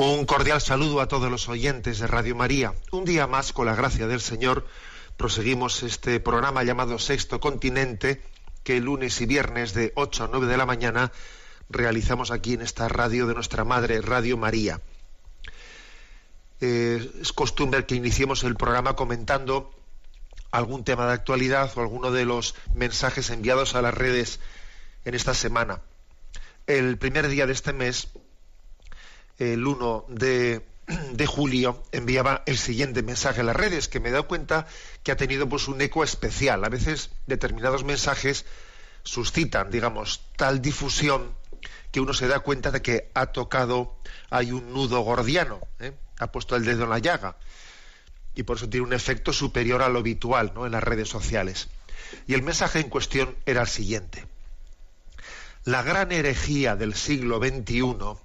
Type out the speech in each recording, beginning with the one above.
Un cordial saludo a todos los oyentes de Radio María. Un día más, con la gracia del Señor, proseguimos este programa llamado Sexto Continente, que lunes y viernes de 8 a 9 de la mañana realizamos aquí en esta radio de nuestra madre, Radio María. Eh, es costumbre que iniciemos el programa comentando algún tema de actualidad o alguno de los mensajes enviados a las redes en esta semana. El primer día de este mes el 1 de, de julio enviaba el siguiente mensaje a las redes, que me he dado cuenta que ha tenido pues un eco especial. A veces determinados mensajes suscitan, digamos, tal difusión que uno se da cuenta de que ha tocado, hay un nudo gordiano, ¿eh? ha puesto el dedo en la llaga. Y por eso tiene un efecto superior a lo habitual ¿no? en las redes sociales. Y el mensaje en cuestión era el siguiente. La gran herejía del siglo XXI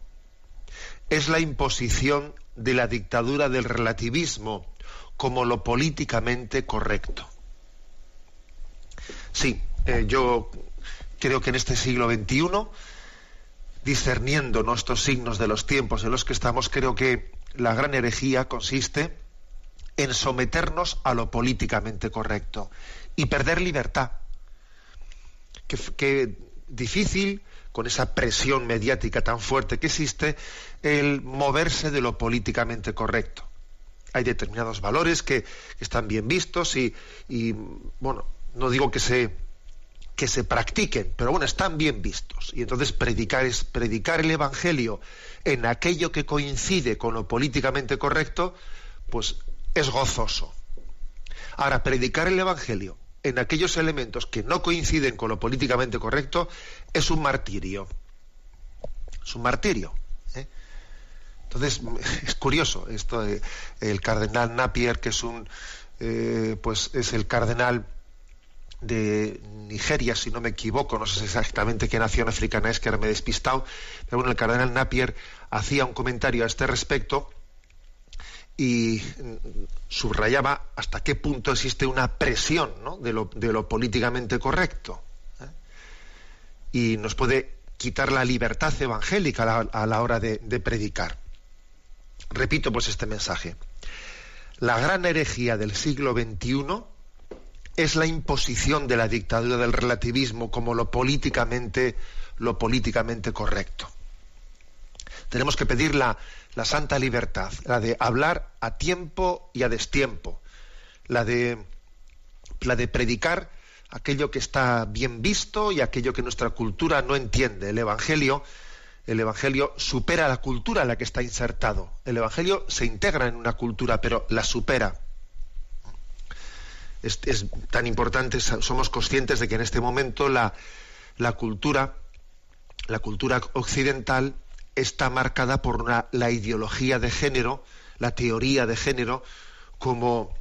es la imposición de la dictadura del relativismo como lo políticamente correcto. Sí, eh, yo creo que en este siglo XXI, discerniendo nuestros signos de los tiempos en los que estamos, creo que la gran herejía consiste en someternos a lo políticamente correcto y perder libertad. Qué, difícil, con esa presión mediática tan fuerte que existe, el moverse de lo políticamente correcto. Hay determinados valores que, están bien vistos y, y, bueno, no digo que se, que se practiquen, pero bueno, están bien vistos. Y entonces predicar es predicar el Evangelio en aquello que coincide con lo políticamente correcto, pues es gozoso. Ahora, predicar el Evangelio en aquellos elementos que no coinciden con lo políticamente correcto es un martirio. Es un martirio. ¿eh? Entonces, es curioso esto de el cardenal Napier, que es un eh, pues es el cardenal de Nigeria, si no me equivoco, no sé exactamente qué nación africana es, que ahora me he despistado, pero bueno, el cardenal Napier hacía un comentario a este respecto y subrayaba hasta qué punto existe una presión de, lo, políticamente correcto. ¿eh? Y nos puede quitar la libertad evangélica a la, hora de, de, predicar. Repito pues este mensaje. La gran herejía del siglo XXI es la imposición de la dictadura del relativismo como lo políticamente, lo políticamente correcto. Tenemos que pedir la, la santa libertad, la de hablar a tiempo y a destiempo, la de, la de predicar aquello que está bien visto y aquello que nuestra cultura no entiende. El Evangelio, el Evangelio supera la cultura en la que está insertado. El Evangelio se integra en una cultura, pero la supera. Es, es tan importante, somos conscientes de que en este momento la, la cultura, la cultura occidental, está marcada por una, la ideología de género, la teoría de género, como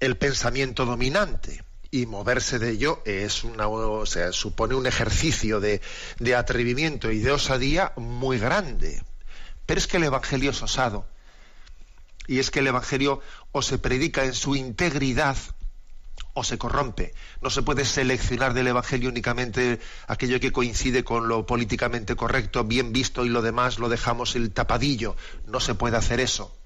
el pensamiento dominante. Y moverse de ello es una, o sea, supone un ejercicio de, de atrevimiento y de osadía muy grande. Pero es que el Evangelio es osado. Y es que el Evangelio o se predica en su integridad o se corrompe. No se puede seleccionar del Evangelio únicamente aquello que coincide con lo políticamente correcto, bien visto, y lo demás lo dejamos el tapadillo. No se puede hacer eso.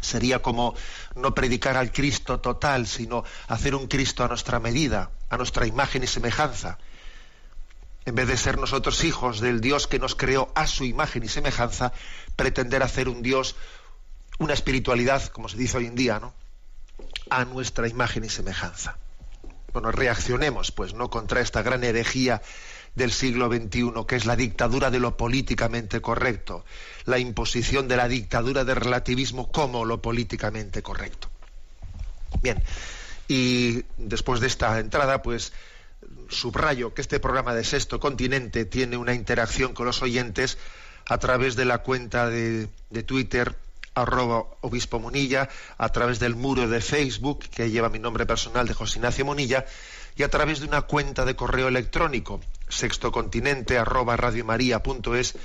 Sería como no predicar al Cristo total, sino hacer un Cristo a nuestra medida, a nuestra imagen y semejanza. En vez de ser nosotros hijos del Dios que nos creó a su imagen y semejanza, pretender hacer un Dios una espiritualidad, como se dice hoy en día, ¿no? A nuestra imagen y semejanza. Bueno, reaccionemos, pues, ¿no? contra esta gran herejía del siglo XXI, que es la dictadura de lo políticamente correcto, la imposición de la dictadura del relativismo como lo políticamente correcto. Bien, y después de esta entrada, pues subrayo que este programa de Sexto Continente tiene una interacción con los oyentes a través de la cuenta de, de Twitter arroba obispo Monilla, a través del muro de Facebook que lleva mi nombre personal de José Ignacio Monilla y a través de una cuenta de correo electrónico sextocontinente arroba radiomaria.es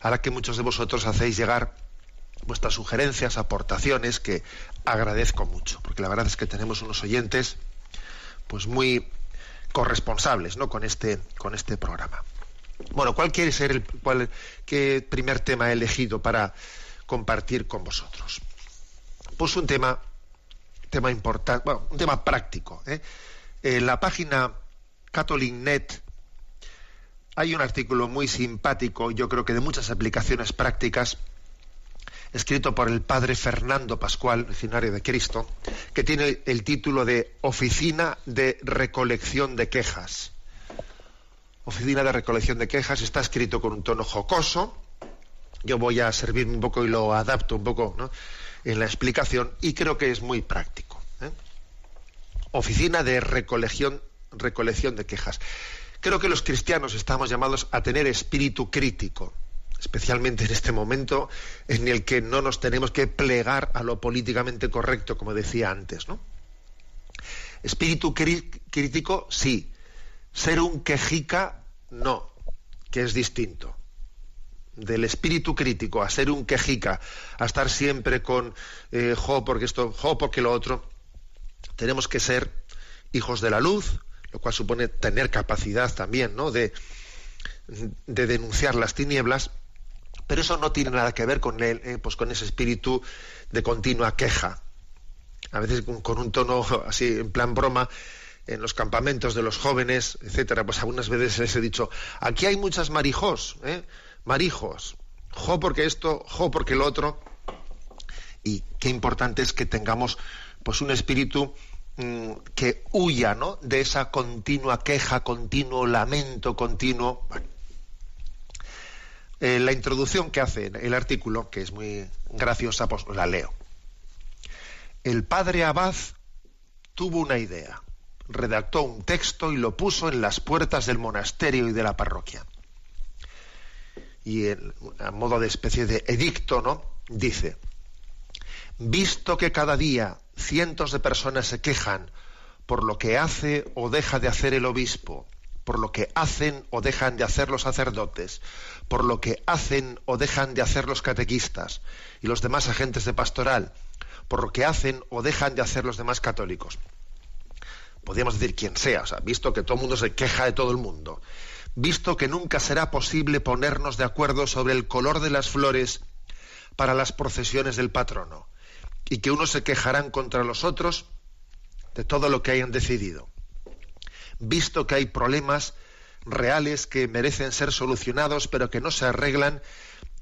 a la que muchos de vosotros hacéis llegar vuestras sugerencias, aportaciones que agradezco mucho, porque la verdad es que tenemos unos oyentes pues muy corresponsables ¿no? con, este, con este programa. Bueno, ¿cuál quiere ser el cuál, qué primer tema he elegido para compartir con vosotros. Pues un tema, tema importante, bueno, un tema práctico. ¿eh? En la página CatholicNet hay un artículo muy simpático, yo creo que de muchas aplicaciones prácticas, escrito por el padre Fernando Pascual, originario de Cristo, que tiene el título de Oficina de Recolección de Quejas. Oficina de Recolección de Quejas está escrito con un tono jocoso, yo voy a servirme un poco y lo adapto un poco en la explicación y creo que es muy práctico. ¿eh? Oficina de recolección, recolección de quejas. Creo que los cristianos estamos llamados a tener espíritu crítico, especialmente en este momento en el que no nos tenemos que plegar a lo políticamente correcto, como decía antes. ¿no? Espíritu crítico, sí. Ser un quejica, no, que es distinto del espíritu crítico a ser un quejica, a estar siempre con eh, jo porque esto, jo porque lo otro, tenemos que ser hijos de la luz, lo cual supone tener capacidad también, ¿no? De, de denunciar las tinieblas, pero eso no tiene nada que ver con él, eh, pues con ese espíritu de continua queja. A veces con, un tono así, en plan broma, en los campamentos de los jóvenes, etcétera, pues algunas veces les he dicho, aquí hay muchas marijos, ¿eh? Marijos, jo porque esto, jo porque lo otro. Y qué importante es que tengamos pues un espíritu mm, que huya ¿no? de esa continua queja, continuo lamento, continuo. Eh, la introducción que hace el artículo, que es muy graciosa, pues la leo. El padre Abad tuvo una idea, redactó un texto y lo puso en las puertas del monasterio y de la parroquia y a modo de especie de edicto, ¿no? Dice, visto que cada día cientos de personas se quejan por lo que hace o deja de hacer el obispo, por lo que hacen o dejan de hacer los sacerdotes, por lo que hacen o dejan de hacer los catequistas y los demás agentes de pastoral, por lo que hacen o dejan de hacer los demás católicos. Podríamos decir quien sea, o sea, visto que todo el mundo se queja de todo el mundo, visto que nunca será posible ponernos de acuerdo sobre el color de las flores para las procesiones del patrono, y que unos se quejarán contra los otros de todo lo que hayan decidido. Visto que hay problemas reales que merecen ser solucionados, pero que no se arreglan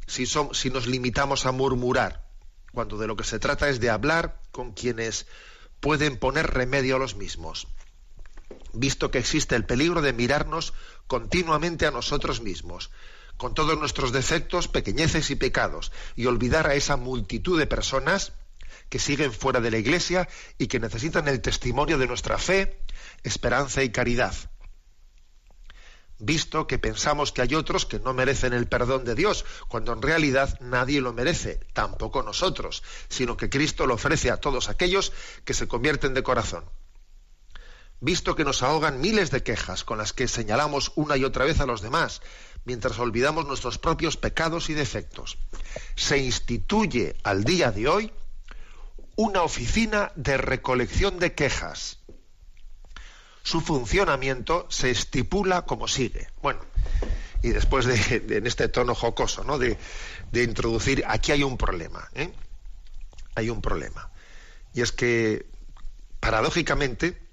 si, son, si nos limitamos a murmurar, cuando de lo que se trata es de hablar con quienes pueden poner remedio a los mismos visto que existe el peligro de mirarnos continuamente a nosotros mismos, con todos nuestros defectos, pequeñeces y pecados, y olvidar a esa multitud de personas que siguen fuera de la Iglesia y que necesitan el testimonio de nuestra fe, esperanza y caridad. Visto que pensamos que hay otros que no merecen el perdón de Dios, cuando en realidad nadie lo merece, tampoco nosotros, sino que Cristo lo ofrece a todos aquellos que se convierten de corazón visto que nos ahogan miles de quejas con las que señalamos una y otra vez a los demás, mientras olvidamos nuestros propios pecados y defectos. Se instituye al día de hoy una oficina de recolección de quejas. Su funcionamiento se estipula como sigue. Bueno, y después de, en este tono jocoso, ¿no? De, introducir, aquí hay un problema, ¿eh? Hay un problema. Y es que, paradójicamente,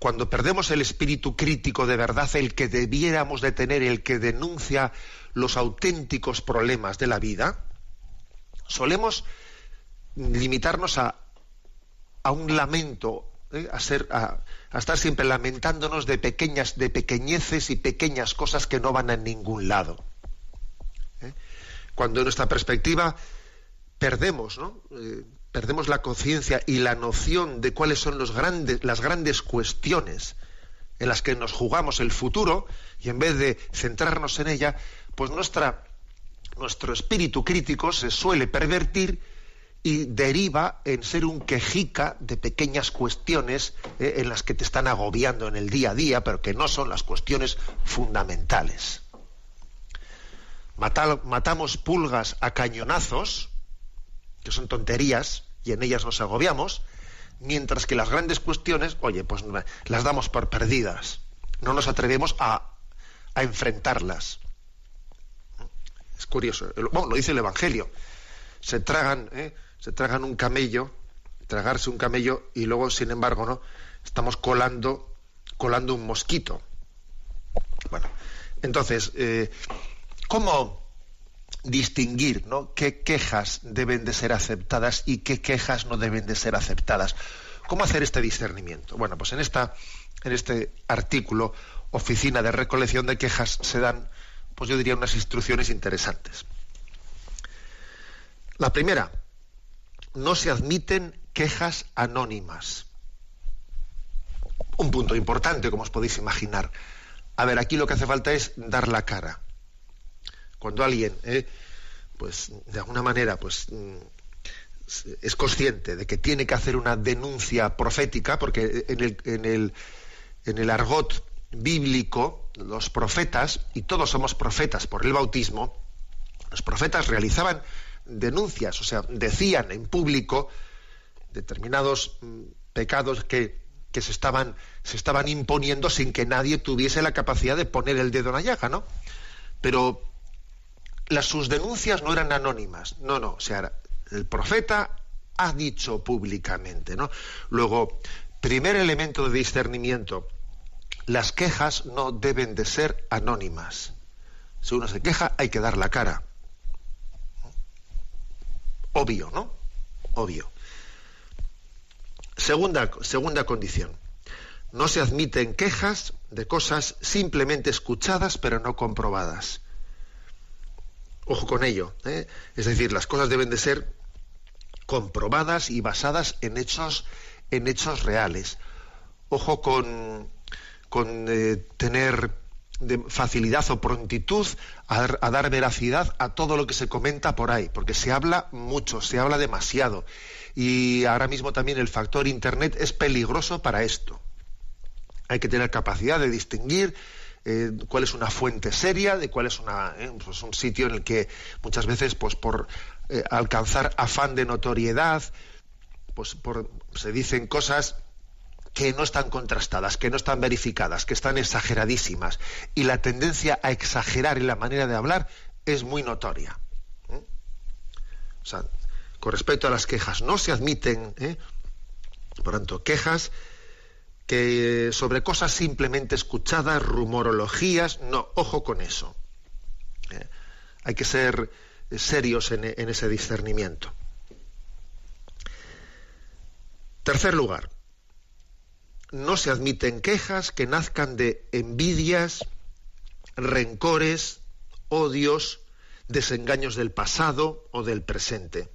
cuando perdemos el espíritu crítico de verdad, el que debiéramos de tener, el que denuncia los auténticos problemas de la vida, solemos limitarnos a, a un lamento, ¿eh? a, ser, a, estar siempre lamentándonos de pequeñas, de pequeñeces y pequeñas cosas que no van a ningún lado. ¿eh? Cuando en nuestra perspectiva perdemos, ¿no? Eh, perdemos la conciencia y la noción de cuáles son las grandes cuestiones en las que nos jugamos el futuro, y en vez de centrarnos en ella, pues nuestra, nuestro espíritu crítico se suele pervertir y deriva en ser un quejica de pequeñas cuestiones eh, en las que te están agobiando en el día a día, pero que no son las cuestiones fundamentales. matamos pulgas a cañonazos, que son tonterías, y en ellas nos agobiamos, mientras que las grandes cuestiones, oye, pues las damos por perdidas. No nos atrevemos a, a enfrentarlas. Es curioso. Bueno, lo dice el Evangelio. Se tragan, ¿eh? se tragan un camello, tragarse un camello y luego, sin embargo, no estamos colando, colando un mosquito. Bueno, entonces, eh, ¿cómo distinguir ¿no? qué quejas deben de ser aceptadas y qué quejas no deben de ser aceptadas? ¿Cómo hacer este discernimiento? Bueno, pues en, esta, en este artículo, Oficina de Recolección de Quejas, se dan, pues yo diría, unas instrucciones interesantes. La primera, no se admiten quejas anónimas. Un punto importante, como os podéis imaginar. A ver, aquí lo que hace falta es dar la cara. Cuando alguien, eh, pues de alguna manera, pues mm, es consciente de que tiene que hacer una denuncia profética, porque en el, en el, en el argot bíblico, los profetas, y todos somos profetas por el bautismo, los profetas realizaban denuncias, o sea, decían en público determinados mm, pecados que, que se, estaban, se estaban imponiendo sin que nadie tuviese la capacidad de poner el dedo en la llaga, ¿no? Pero las, sus denuncias no eran anónimas, no, no, o sea, el profeta ha dicho públicamente, ¿no? Luego, primer elemento de discernimiento, las quejas no deben de ser anónimas. Si uno se queja, hay que dar la cara. Obvio, ¿no? Obvio. Segunda, segunda condición. No se admiten quejas de cosas simplemente escuchadas pero no comprobadas. Ojo con ello. ¿eh? Es decir, las cosas deben de ser comprobadas y basadas en hechos, en hechos reales. Ojo con, con eh, tener facilidad o prontitud a, dar veracidad a todo lo que se comenta por ahí, porque se habla mucho, se habla demasiado. Y ahora mismo también el factor Internet es peligroso para esto. Hay que tener capacidad de distinguir eh, cuál es una fuente seria, de cuál es una, eh, pues un sitio en el que muchas veces, pues por eh, alcanzar afán de notoriedad, pues por, se dicen cosas que no están contrastadas, que no están verificadas, que están exageradísimas. Y la tendencia a exagerar en la manera de hablar es muy notoria. O sea, con respecto a las quejas, no se admiten, ¿eh? por tanto, quejas que sobre cosas simplemente escuchadas, rumorologías, no, ojo con eso. ¿eh? Hay que ser serios en ese discernimiento. Tercer lugar, no se admiten quejas que nazcan de envidias, rencores, odios, desengaños del pasado o del presente.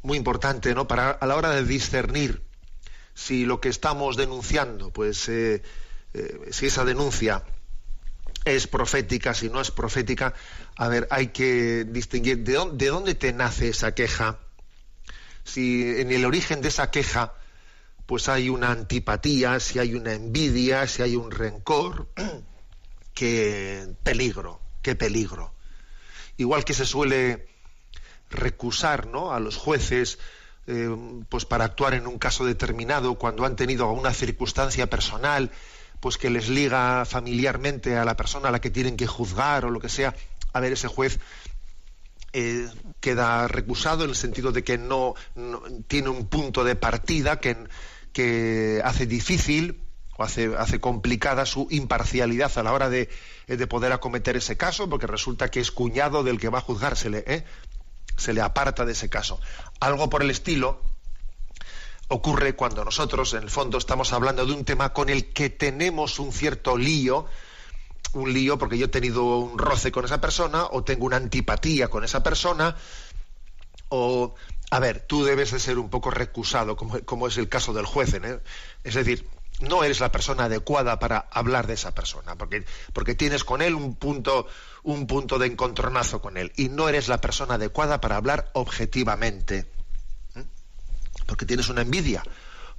Muy importante, ¿no? Para a la hora de discernir si lo que estamos denunciando, pues eh, eh, si esa denuncia es profética, si no es profética, a ver, hay que distinguir de dónde, de dónde te nace esa queja. Si en el origen de esa queja pues hay una antipatía, si hay una envidia, si hay un rencor, qué peligro, qué peligro. Igual que se suele recusar ¿no? a los jueces eh, pues para actuar en un caso determinado cuando han tenido una circunstancia personal pues que les liga familiarmente a la persona a la que tienen que juzgar o lo que sea, a ver, ese juez eh, queda recusado en el sentido de que no, tiene un punto de partida que, hace difícil o hace, hace complicada su imparcialidad a la hora de, de, poder acometer ese caso, porque resulta que es cuñado del que va a juzgársele. ¿eh? Se le aparta de ese caso. Algo por el estilo ocurre cuando nosotros, en el fondo, estamos hablando de un tema con el que tenemos un cierto lío, un lío porque yo he tenido un roce con esa persona o tengo una antipatía con esa persona o a ver, tú debes de ser un poco recusado, como, es el caso del juez. ¿eh? Es decir, no eres la persona adecuada para hablar de esa persona, porque, porque tienes con él un punto, un punto de encontronazo con él, y no eres la persona adecuada para hablar objetivamente. ¿eh? Porque tienes una envidia,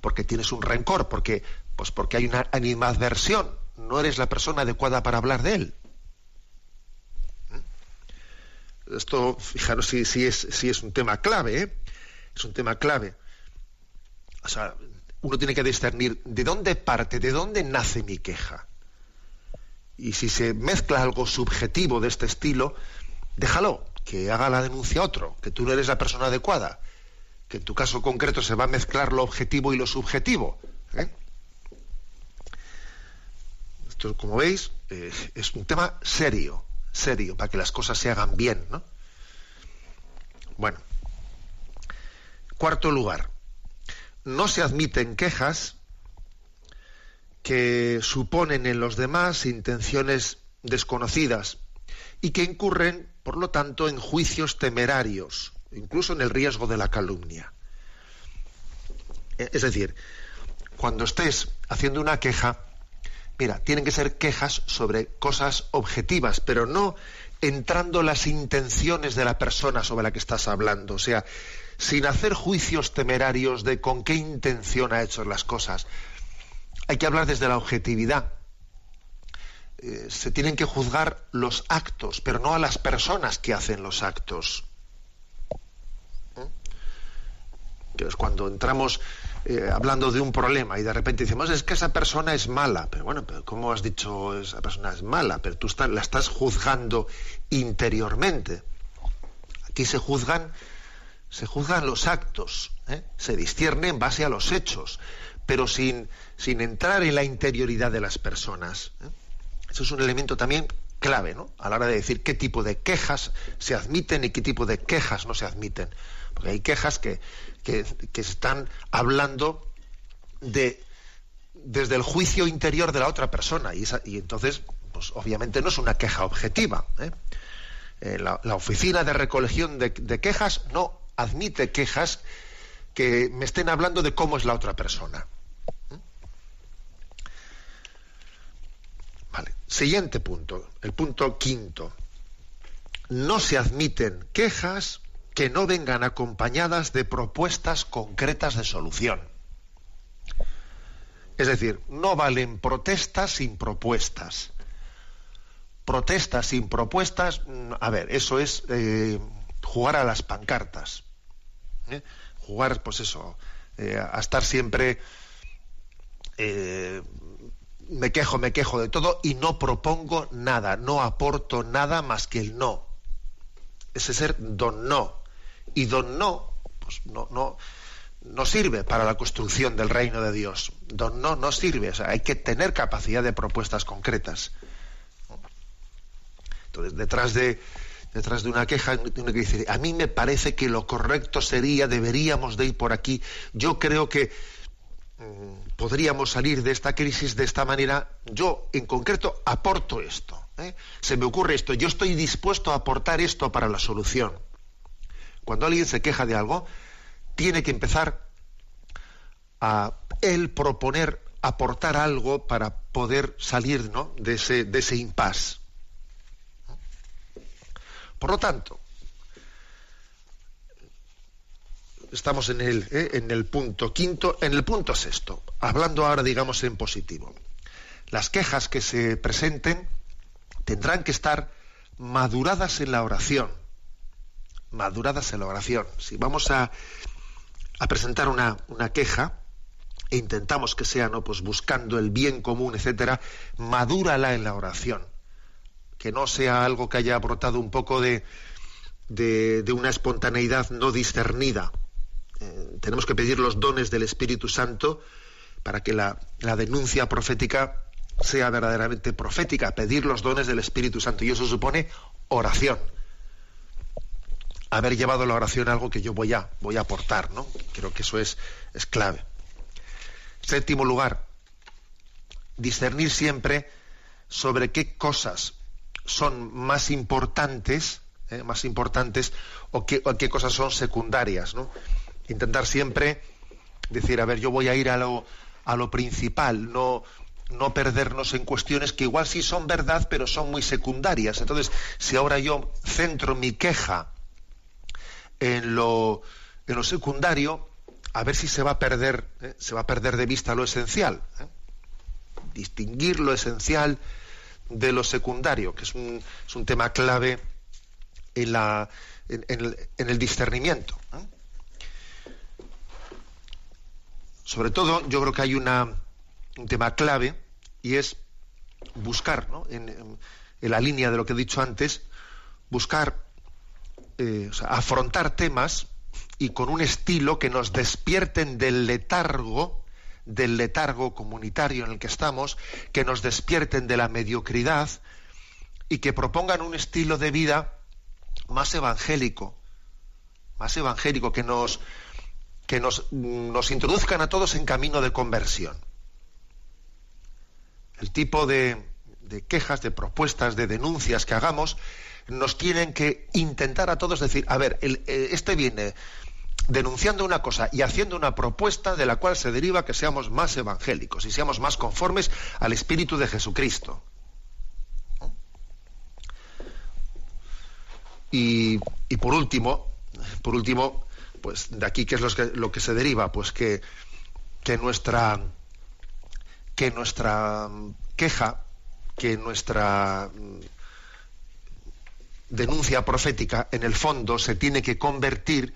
porque tienes un rencor, porque, pues porque hay una animadversión. No eres la persona adecuada para hablar de él. ¿eh? Esto, fijaros si, es, si es un tema clave, ¿eh? es un tema clave. O sea, uno tiene que discernir de dónde parte, de dónde nace mi queja. Y si se mezcla algo subjetivo de este estilo, déjalo, que haga la denuncia otro, que tú no eres la persona adecuada, que en tu caso concreto se va a mezclar lo objetivo y lo subjetivo. ¿eh? Esto, como veis, eh, es un tema serio, serio, para que las cosas se hagan bien, ¿no? Bueno, Cuarto lugar, no se admiten quejas que suponen en los demás intenciones desconocidas y que incurren, por lo tanto, en juicios temerarios, incluso en el riesgo de la calumnia. Es decir, cuando estés haciendo una queja, mira, tienen que ser quejas sobre cosas objetivas, pero no entrando las intenciones de la persona sobre la que estás hablando. O sea, sin hacer juicios temerarios de con qué intención ha hecho las cosas. Hay que hablar desde la objetividad. Eh, se tienen que juzgar los actos, pero no a las personas que hacen los actos. ¿Eh? cuando entramos eh, hablando de un problema y de repente decimos es que esa persona es mala, pero bueno, pero ¿cómo has dicho esa persona es mala? Pero tú la estás juzgando interiormente. Aquí se juzgan se juzgan los actos, ¿eh? se discierne en base a los hechos, pero sin, sin entrar en la interioridad de las personas. ¿eh? Eso es un elemento también clave, ¿no? A la hora de decir qué tipo de quejas se admiten y qué tipo de quejas no se admiten. Porque hay quejas que, que, están hablando de desde el juicio interior de la otra persona y, y entonces pues obviamente no es una queja objetiva ¿eh? la, oficina de recolección de, quejas no admite quejas que me estén hablando de cómo es la otra persona. Vale. Siguiente punto, el punto quinto. No se admiten quejas que no vengan acompañadas de propuestas concretas de solución. Es decir, no valen protestas sin propuestas. Protestas sin propuestas, mm, a ver, eso es eh, jugar a las pancartas. ¿eh? Jugar, pues eso, eh, a estar siempre eh, me quejo, me quejo de todo y no propongo nada, no aporto nada más que el no. Ese ser don no. Y don no, pues no, no, no sirve para la construcción del reino de Dios. Don no no sirve. O sea, hay que tener capacidad de propuestas concretas. Entonces, detrás de, detrás de una queja, uno que a mí me parece que lo correcto sería, deberíamos de ir por aquí, yo creo que mm, podríamos salir de esta crisis de esta manera, yo en concreto aporto esto, ¿eh? se me ocurre esto, yo estoy dispuesto a aportar esto para la solución. Cuando alguien se queja de algo, tiene que empezar a él proponer, aportar algo para poder salir ¿no? de ese, de ese impasse. Por lo tanto, estamos en el, eh, en el punto quinto, en el punto sexto, hablando ahora, digamos, en positivo. Las quejas que se presenten tendrán que estar maduradas en la oración. Maduradas en la oración. Si vamos a, a presentar una, una, queja e intentamos que sea, ¿no? Pues buscando el bien común, etcétera, madúrala en la oración que no sea algo que haya brotado un poco de, de, una espontaneidad no discernida. Eh, tenemos que pedir los dones del Espíritu Santo para que la, la denuncia profética sea verdaderamente profética, pedir los dones del Espíritu Santo. Y eso supone oración. haber llevado la oración a algo que yo voy a, voy a aportar, ¿no? Creo que eso es, es clave. Séptimo lugar, discernir siempre sobre qué cosas son más importantes, ¿eh? más importantes, o qué, cosas son secundarias. Intentar siempre decir, a ver, yo voy a ir a lo, a lo principal, no, no perdernos en cuestiones que igual sí son verdad, pero son muy secundarias. Entonces, si ahora yo centro mi queja en lo, en lo secundario, a ver si se va a perder, ¿eh? se va a perder de vista lo esencial. ¿eh? Distinguir lo esencial de lo secundario, que es un, es un tema clave en, la, en, el, en el, discernimiento. Sobre todo, yo creo que hay una, un tema clave y es buscar, ¿no? en, la línea de lo que he dicho antes, buscar, eh, afrontar temas y con un estilo que nos despierten del letargo, del letargo comunitario en el que estamos, que nos despierten de la mediocridad y que propongan un estilo de vida más evangélico, más evangélico, que nos, que nos, nos introduzcan a todos en camino de conversión. El tipo de, de quejas, de propuestas, de denuncias que hagamos, nos tienen que intentar a todos decir, a ver, el, este viene denunciando una cosa y haciendo una propuesta de la cual se deriva que seamos más evangélicos y seamos más conformes al espíritu de Jesucristo. Y, y por último, por último, pues de aquí qué es lo que, lo que se deriva, pues que, que nuestra que nuestra queja, que nuestra denuncia profética en el fondo se tiene que convertir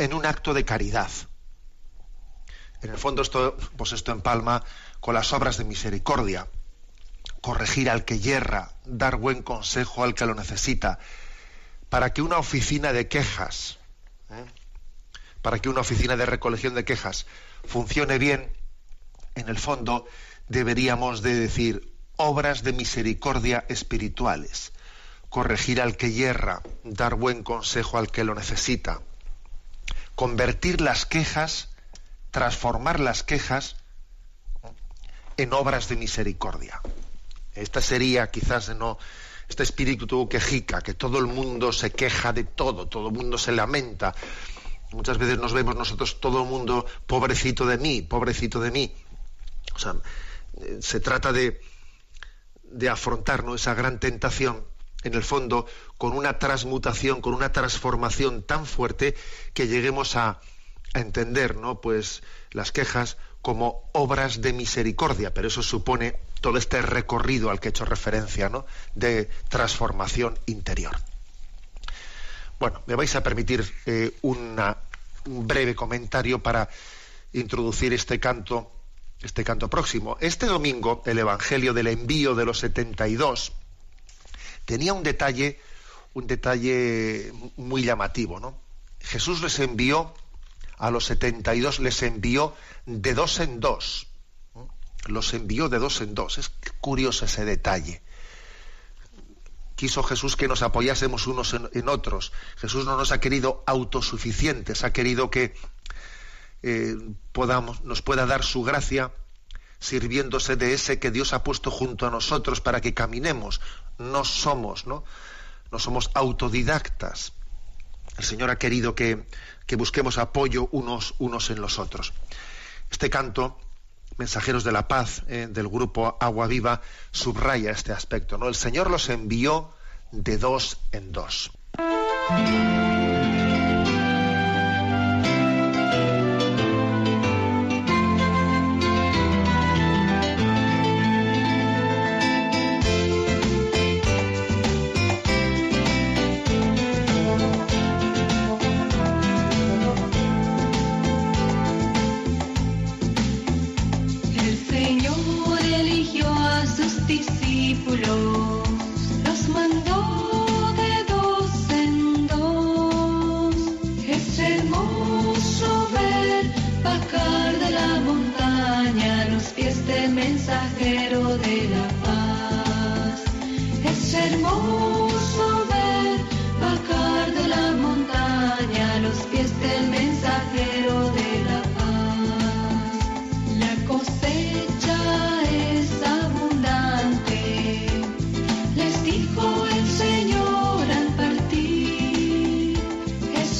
en un acto de caridad. En el fondo esto, pues esto empalma con las obras de misericordia, corregir al que yerra, dar buen consejo al que lo necesita, para que una oficina de quejas, ¿eh? para que una oficina de recolección de quejas funcione bien, en el fondo deberíamos de decir obras de misericordia espirituales, corregir al que yerra, dar buen consejo al que lo necesita, convertir las quejas, transformar las quejas en obras de misericordia. Esta sería quizás no este espíritu quejica, que todo el mundo se queja de todo, todo el mundo se lamenta. Muchas veces nos vemos nosotros todo el mundo pobrecito de mí, pobrecito de mí. O sea, se trata de, de afrontar esa gran tentación en el fondo, con una transmutación, con una transformación tan fuerte que lleguemos a, entender, ¿no? Pues las quejas como obras de misericordia, pero eso supone todo este recorrido al que he hecho referencia, ¿no? De transformación interior. Bueno, me vais a permitir eh, un breve comentario para introducir este canto, este canto próximo. Este domingo, el Evangelio del envío de los 72 tenía un detalle, un detalle muy llamativo, ¿no? Jesús les envió a los 72, les envió de dos en dos. Los envió de dos en dos. Es curioso ese detalle. Quiso Jesús que nos apoyásemos unos en, otros. Jesús no nos ha querido autosuficientes, ha querido que eh, podamos, nos pueda dar su gracia sirviéndose de ese que Dios ha puesto junto a nosotros para que caminemos. No somos, ¿no? No somos autodidactas. El Señor ha querido que, que busquemos apoyo unos, unos en los otros. Este canto, Mensajeros de la Paz, eh, del grupo Agua Viva, subraya este aspecto. ¿no? El Señor los envió de dos en dos.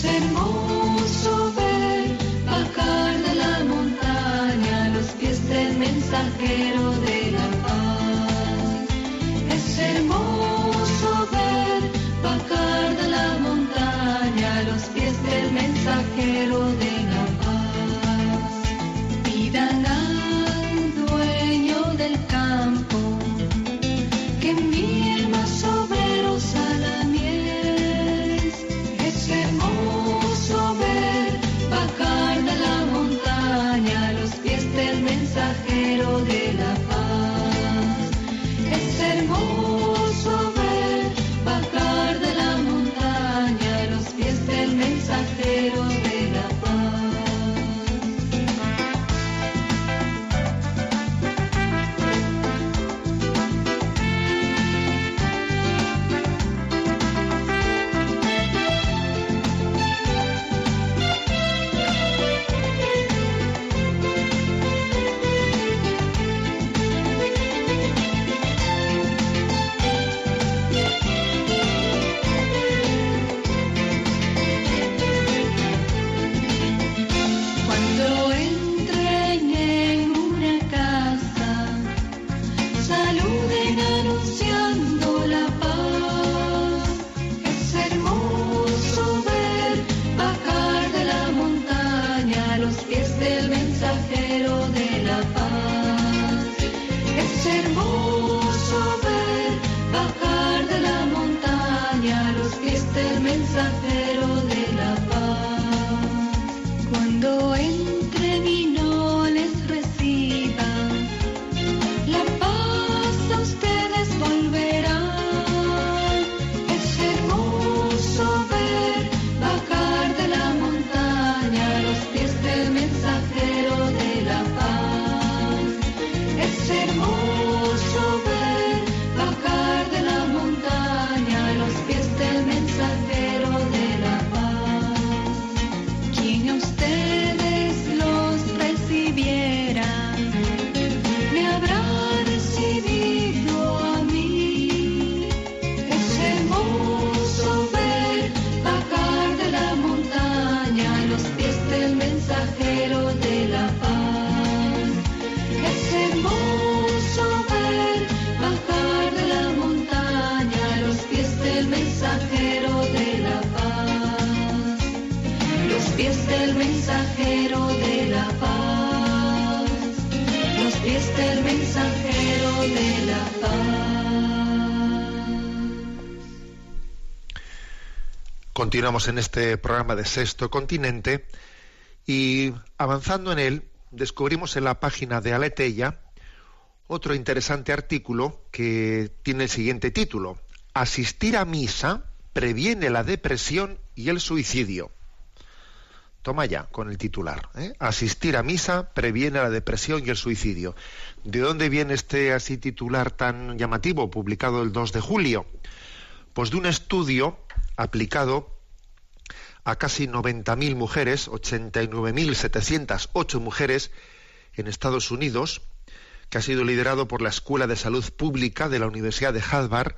Es hermoso ver bajar de la montaña los pies del mensajero de Continuamos en este programa de Sexto Continente y avanzando en él descubrimos en la página de Aleteia otro interesante artículo que tiene el siguiente título. Asistir a misa previene la depresión y el suicidio. Toma ya con el titular. ¿eh? Asistir a misa previene la depresión y el suicidio. ¿De dónde viene este así titular tan llamativo, publicado el 2 de julio? Pues de un estudio aplicado a casi 90.000 mujeres, 89.708 mujeres en Estados Unidos, que ha sido liderado por la Escuela de Salud Pública de la Universidad de Harvard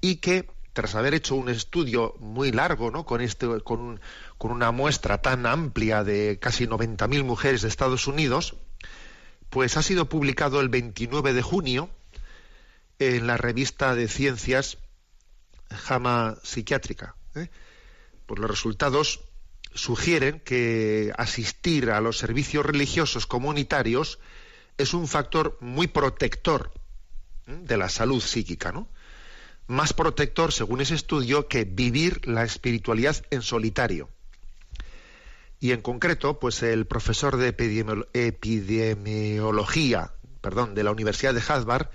y que tras haber hecho un estudio muy largo, ¿no? con, este, con, con una muestra tan amplia de casi 90.000 mujeres de Estados Unidos, pues ha sido publicado el 29 de junio en la revista de ciencias JAMA Psiquiátrica. ¿eh? Pues los resultados sugieren que asistir a los servicios religiosos comunitarios es un factor muy protector ¿eh? de la salud psíquica, ¿no? Más protector, según ese estudio, que vivir la espiritualidad en solitario. Y en concreto, pues el profesor de epidemiolo- epidemiología, perdón, de la Universidad de Harvard,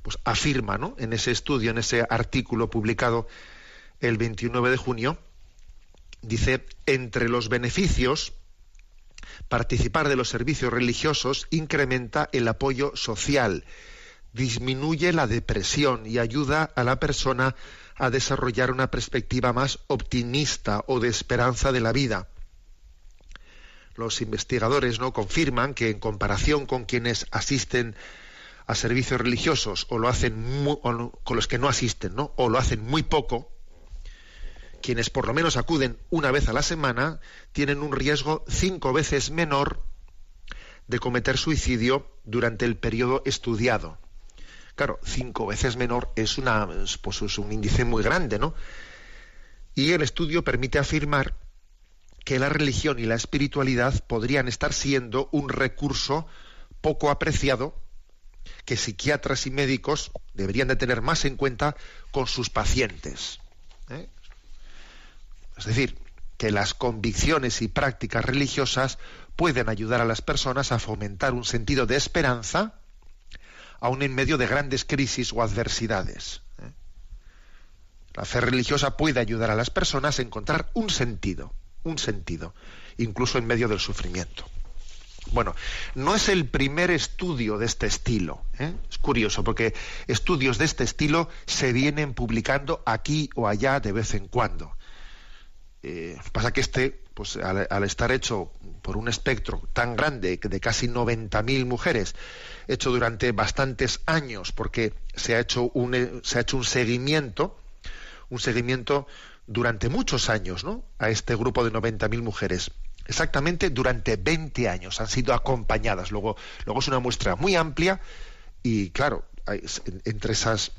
pues afirma, ¿no? En ese estudio, en ese artículo publicado el 29 de junio, dice, entre los beneficios, participar de los servicios religiosos incrementa el apoyo social, disminuye la depresión y ayuda a la persona a desarrollar una perspectiva más optimista o de esperanza de la vida. Los investigadores no confirman que en comparación con quienes asisten a servicios religiosos o lo hacen mu- o no- con los que no asisten, ¿no? o lo hacen muy poco, quienes por lo menos acuden una vez a la semana tienen un riesgo cinco veces menor de cometer suicidio durante el periodo estudiado. Claro, cinco veces menor es, una, pues es un índice muy grande, ¿no? Y el estudio permite afirmar que la religión y la espiritualidad podrían estar siendo un recurso poco apreciado que psiquiatras y médicos deberían de tener más en cuenta con sus pacientes. Es decir, que las convicciones y prácticas religiosas pueden ayudar a las personas a fomentar un sentido de esperanza aun en medio de grandes crisis o adversidades. ¿eh? La fe religiosa puede ayudar a las personas a encontrar un sentido, un sentido, incluso en medio del sufrimiento. Bueno, no es el primer estudio de este estilo. ¿eh? Es curioso porque estudios de este estilo se vienen publicando aquí o allá de vez en cuando. Eh, pasa que este, pues al, estar hecho por un espectro tan grande de casi 90.000 mujeres, hecho durante bastantes años, porque se ha hecho un, se ha hecho un seguimiento, un seguimiento durante muchos años, ¿no? A este grupo de 90.000 mujeres exactamente durante 20 años. Han sido acompañadas. Luego, luego es una muestra muy amplia y, claro, entre esas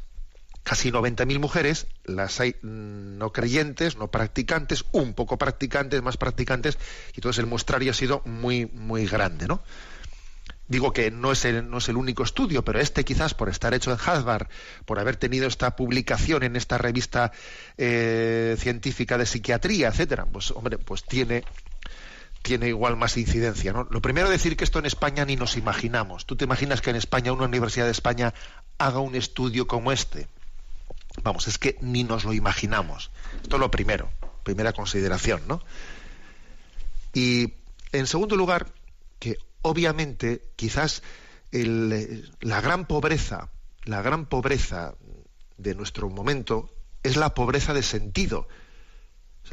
casi 90.000 mujeres, las hay no creyentes, no practicantes, un poco practicantes, más practicantes, y entonces el muestrario ha sido muy, muy grande, ¿no? Digo que no es, el, no es el único estudio, pero este quizás por estar hecho en Harvard, por haber tenido esta publicación en esta revista eh, científica de psiquiatría, etcétera, pues hombre, pues tiene tiene igual más incidencia. ¿no? Lo primero decir que esto en España ni nos imaginamos. ¿Tú te imaginas que en España una universidad de España haga un estudio como este? Vamos, es que ni nos lo imaginamos. Esto es lo primero, primera consideración, ¿no? Y en segundo lugar, que obviamente quizás la gran pobreza, la gran pobreza de nuestro momento es la pobreza de sentido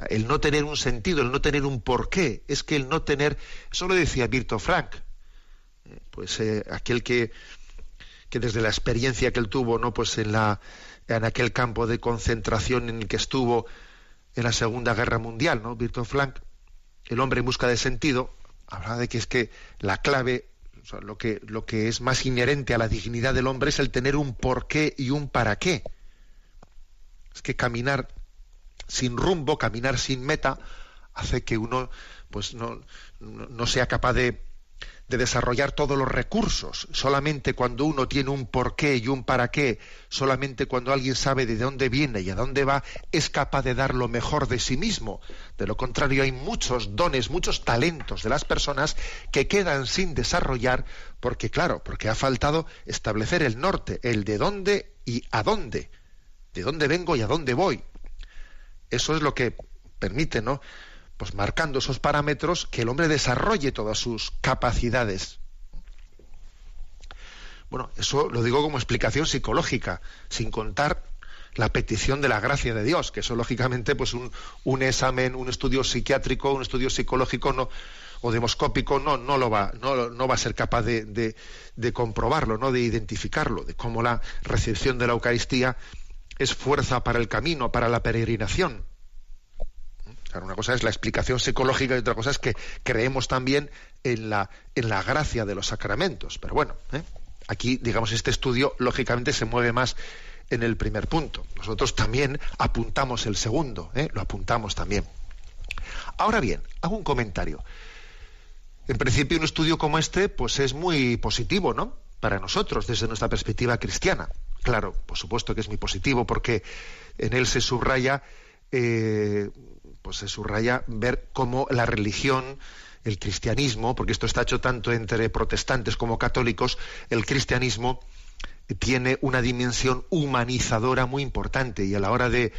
el no tener un sentido, el no tener un porqué, es que el no tener, eso lo decía Virto Frank, eh, pues eh, aquel que, que desde la experiencia que él tuvo, no, pues en la en aquel campo de concentración en el que estuvo en la Segunda Guerra Mundial, ¿no? Virto Frank, el hombre en busca de sentido, hablaba de que es que la clave, lo que lo que es más inherente a la dignidad del hombre es el tener un porqué y un para qué. Es que caminar sin rumbo, caminar sin meta, hace que uno pues no, no sea capaz de, de, desarrollar todos los recursos. Solamente cuando uno tiene un porqué y un para qué, solamente cuando alguien sabe de dónde viene y a dónde va, es capaz de dar lo mejor de sí mismo. De lo contrario, hay muchos dones, muchos talentos de las personas que quedan sin desarrollar porque, claro, porque ha faltado establecer el norte, el de dónde y a dónde. De dónde vengo y a dónde voy eso es lo que permite, ¿no? Pues marcando esos parámetros que el hombre desarrolle todas sus capacidades. Bueno, eso lo digo como explicación psicológica, sin contar la petición de la gracia de Dios, que eso lógicamente, pues un, un examen, un estudio psiquiátrico, un estudio psicológico o demoscópico no, no lo va, no, no va a ser capaz de, de, de comprobarlo, no de identificarlo, de cómo la recepción de la Eucaristía es fuerza para el camino, para la peregrinación. Una cosa es la explicación psicológica y otra cosa es que creemos también en la, en la gracia de los sacramentos. Pero bueno, ¿eh? aquí, digamos, este estudio lógicamente se mueve más en el primer punto. Nosotros también apuntamos el segundo, ¿eh? lo apuntamos también. Ahora bien, hago un comentario. En principio, un estudio como este, pues es muy positivo, ¿no? Para nosotros, desde nuestra perspectiva cristiana. Claro, por supuesto que es muy positivo porque en él se subraya, eh, pues se subraya ver cómo la religión, el cristianismo, porque esto está hecho tanto entre protestantes como católicos, el cristianismo tiene una dimensión humanizadora muy importante y a la hora de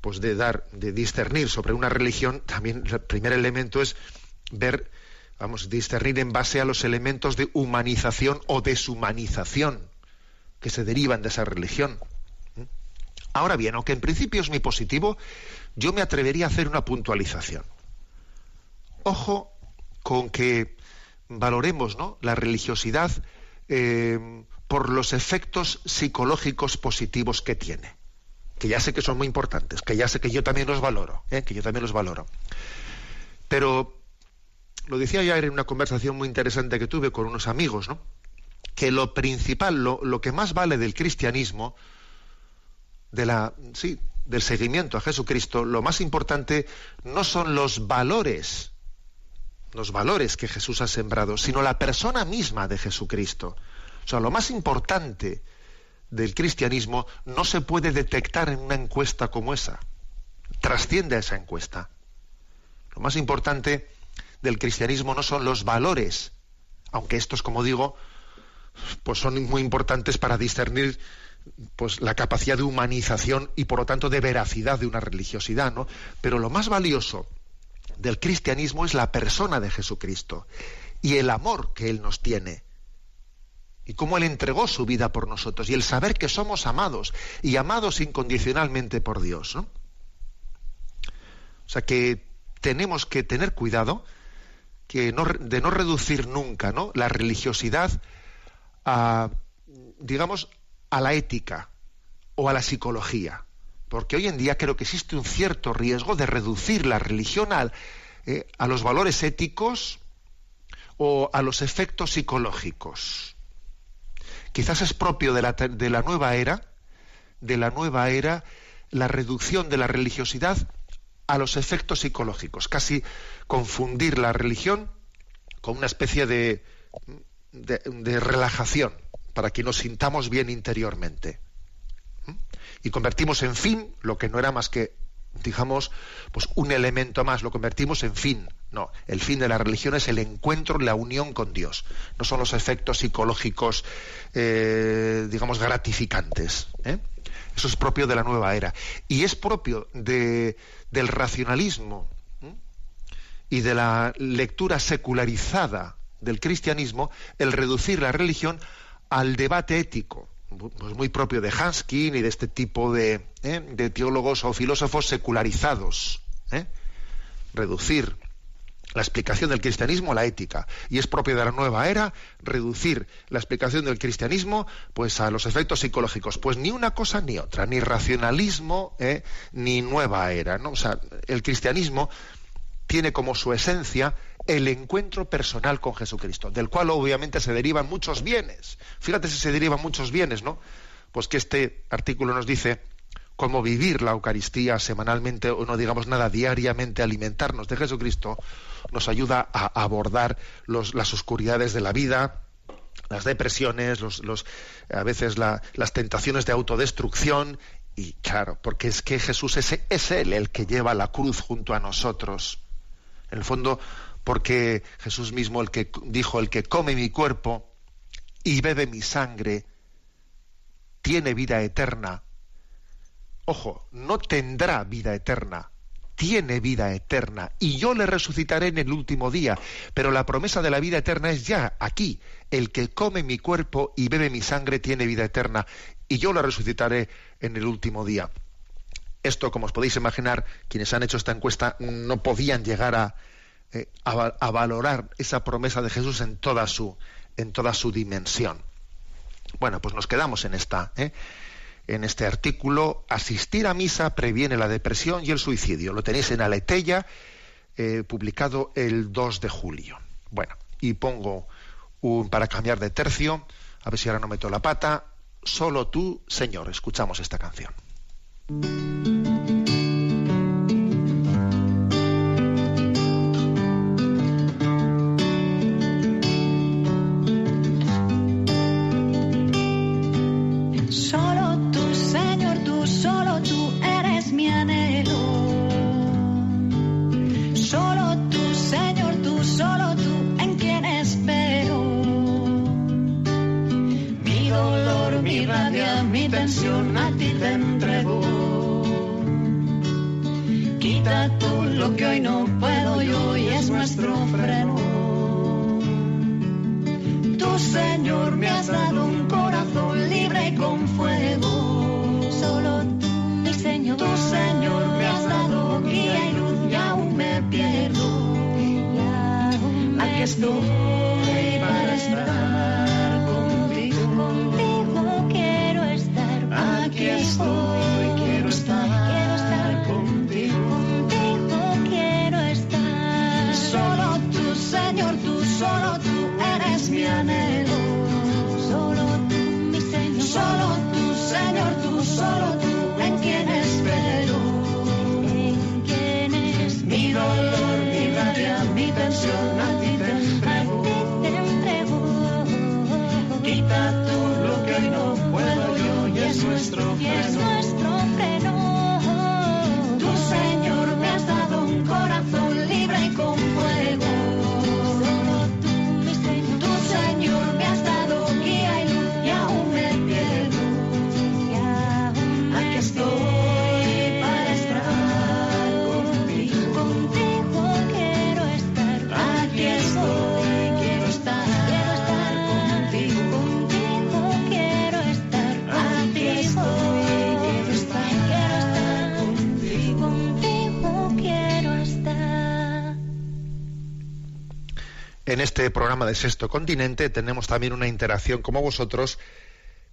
pues de dar de discernir sobre una religión también el primer elemento es ver vamos discernir en base a los elementos de humanización o deshumanización que se derivan de esa religión. Ahora bien, aunque en principio es muy positivo, yo me atrevería a hacer una puntualización. Ojo con que valoremos ¿no? la religiosidad eh, por los efectos psicológicos positivos que tiene, que ya sé que son muy importantes, que ya sé que yo también los valoro, ¿eh? que yo también los valoro. Pero lo decía ayer en una conversación muy interesante que tuve con unos amigos, ¿no? que lo principal, lo, lo que más vale del cristianismo, de la, sí, del seguimiento a Jesucristo, lo más importante no son los valores, los valores que Jesús ha sembrado, sino la persona misma de Jesucristo. O sea, lo más importante del cristianismo no se puede detectar en una encuesta como esa. Trasciende a esa encuesta. Lo más importante del cristianismo no son los valores, aunque estos, como digo, pues son muy importantes para discernir pues la capacidad de humanización y por lo tanto de veracidad de una religiosidad, ¿no? Pero lo más valioso del cristianismo es la persona de Jesucristo y el amor que él nos tiene y cómo él entregó su vida por nosotros y el saber que somos amados y amados incondicionalmente por Dios, ¿no? O sea que tenemos que tener cuidado que no, de no reducir nunca ¿no? la religiosidad a, digamos, a la ética o a la psicología. Porque hoy en día creo que existe un cierto riesgo de reducir la religión eh, a los valores éticos o a los efectos psicológicos. Quizás es propio de la, de la nueva era, de la nueva era, la reducción de la religiosidad a los efectos psicológicos, casi confundir la religión con una especie de, de relajación para que nos sintamos bien interiormente. ¿Mm? Y convertimos en fin lo que no era más que, digamos, pues un elemento más, lo convertimos en fin. No, el fin de la religión es el encuentro, la unión con Dios. No son los efectos psicológicos, eh, digamos, gratificantes. ¿eh? Eso es propio de la nueva era. Y es propio de, del racionalismo y de la lectura secularizada del cristianismo el reducir la religión al debate ético, pues muy propio de Hanskin y de este tipo de, ¿eh? de teólogos o filósofos secularizados. ¿eh? Reducir la explicación del cristianismo a la ética. Y es propio de la nueva era reducir la explicación del cristianismo pues a los efectos psicológicos. Pues ni una cosa ni otra, ni racionalismo ¿eh? ni nueva era. ¿no? O sea, el cristianismo tiene como su esencia el encuentro personal con Jesucristo, del cual obviamente se derivan muchos bienes. Fíjate si se derivan muchos bienes, ¿no? Pues que este artículo nos dice cómo vivir la Eucaristía semanalmente o no digamos nada diariamente, alimentarnos de Jesucristo, nos ayuda a abordar las oscuridades de la vida, las depresiones, los, a veces las tentaciones de autodestrucción. Y claro, porque es que Jesús es, es Él el que lleva la cruz junto a nosotros. En el fondo, porque Jesús mismo el que dijo, el que come mi cuerpo y bebe mi sangre, tiene vida eterna. Ojo, no tendrá vida eterna, tiene vida eterna y yo le resucitaré en el último día. Pero la promesa de la vida eterna es ya aquí. El que come mi cuerpo y bebe mi sangre tiene vida eterna y yo le resucitaré en el último día. Esto, como os podéis imaginar, quienes han hecho esta encuesta no podían llegar a, eh, a, valorar esa promesa de Jesús en toda su, en toda su dimensión. Bueno, pues nos quedamos en esta, ¿eh? en este artículo. Asistir a misa previene la depresión y el suicidio. Lo tenéis en Aleteya, eh, publicado el 2 de julio. Bueno, y pongo un para cambiar de tercio, a ver si ahora no meto la pata. Solo tú, Señor. Escuchamos esta canción. Que hoy no puedo yo y es nuestro freno. Tu Señor me has dado un corazón libre y con fuego. Solo tú, mi Señor. Tu Señor me has dado guía y luz y aún me pierdo. Aquí estoy En este programa de Sexto Continente tenemos también una interacción como vosotros